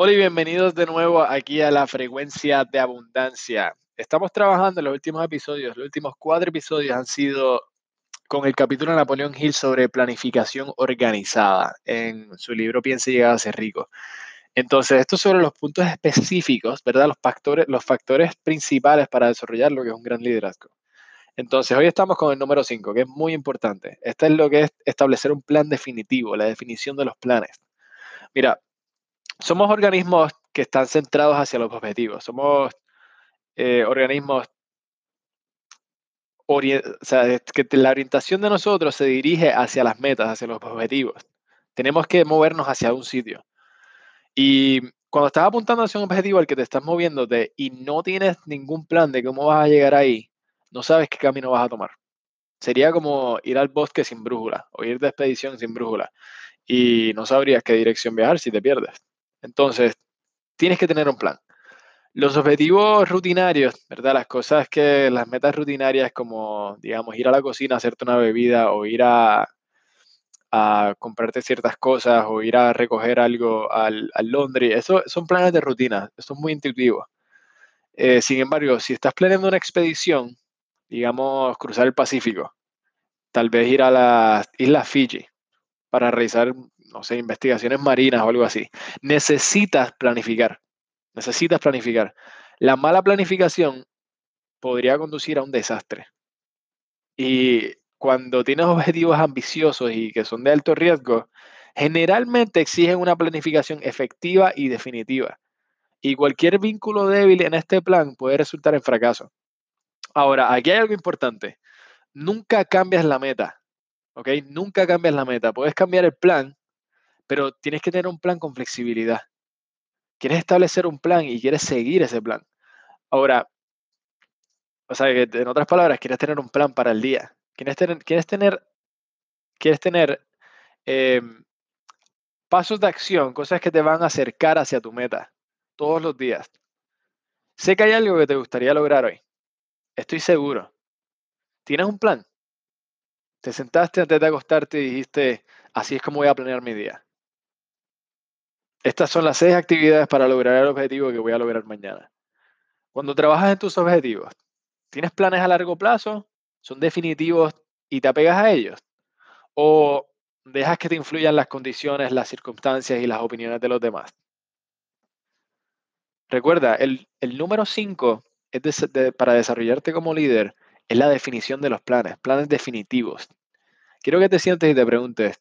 Hola y bienvenidos de nuevo aquí a la frecuencia de abundancia. Estamos trabajando en los últimos episodios, los últimos cuatro episodios han sido con el capítulo de Napoleón Hill sobre planificación organizada en su libro Piense llegar a ser rico. Entonces, esto sobre los puntos específicos, ¿verdad? Los factores, los factores principales para desarrollar lo que es un gran liderazgo. Entonces, hoy estamos con el número 5, que es muy importante. Este es lo que es establecer un plan definitivo, la definición de los planes. Mira, somos organismos que están centrados hacia los objetivos. Somos eh, organismos, que la orientación de nosotros se dirige hacia las metas, hacia los objetivos. Tenemos que movernos hacia un sitio. Y cuando estás apuntando hacia un objetivo al que te estás moviéndote y no tienes ningún plan de cómo vas a llegar ahí, no sabes qué camino vas a tomar. Sería como ir al bosque sin brújula o ir de expedición sin brújula y no sabrías qué dirección viajar si te pierdes. Entonces, tienes que tener un plan. Los objetivos rutinarios, ¿verdad? Las cosas que, las metas rutinarias como, digamos, ir a la cocina, hacerte una bebida o ir a, comprarte ciertas cosas o ir a recoger algo al, al laundry, eso son planes de rutina, eso es muy intuitivo. Eh, sin embargo, si estás planeando una expedición, digamos, cruzar el Pacífico, tal vez ir a las Islas Fiji para realizar no sé, investigaciones marinas o algo así. Necesitas planificar. Necesitas planificar. La mala planificación podría conducir a un desastre. Y cuando tienes objetivos ambiciosos y que son de alto riesgo, generalmente exigen una planificación efectiva y definitiva. Y cualquier vínculo débil en este plan puede resultar en fracaso. Ahora, aquí hay algo importante. Nunca cambias la meta. ¿Ok? Nunca cambias la meta. Puedes cambiar el plan, pero tienes que tener un plan con flexibilidad. Quieres establecer un plan y quieres seguir ese plan. Ahora, o sea, en otras palabras, quieres tener un plan para el día. Quieres tener, quieres tener, quieres tener em, pasos de acción, cosas que te van a acercar hacia tu meta todos los días. Sé que hay algo que te gustaría lograr hoy. Estoy seguro. ¿Tienes un plan? Te sentaste antes de acostarte y dijiste, así es como voy a planear mi día. Estas son las seis actividades para lograr el objetivo que voy a lograr mañana. Cuando trabajas en tus objetivos, ¿tienes planes a largo plazo? ¿Son definitivos y te apegas a ellos? ¿O dejas que te influyan las condiciones, las circunstancias y las opiniones de los demás? Recuerda, el, número 5 para desarrollarte como líder es la definición de los planes, planes definitivos. Quiero que te sientes y te preguntes,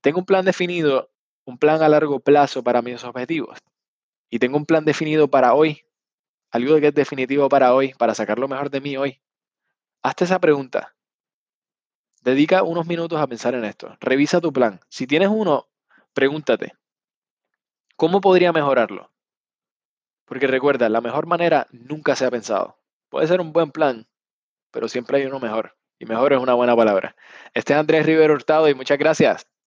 ¿tengo un plan definido un plan a largo plazo para mis objetivos y tengo un plan definido para hoy, algo que es definitivo para hoy, para sacar lo mejor de mí hoy, hazte esa pregunta. Dedica unos minutos a pensar en esto. Revisa tu plan. Si tienes uno, pregúntate, ¿cómo podría mejorarlo? Porque recuerda, la mejor manera nunca se ha pensado. Puede ser un buen plan, pero siempre hay uno mejor. Y mejor es una buena palabra. Este es Andrés Rivero Hurtado y muchas gracias.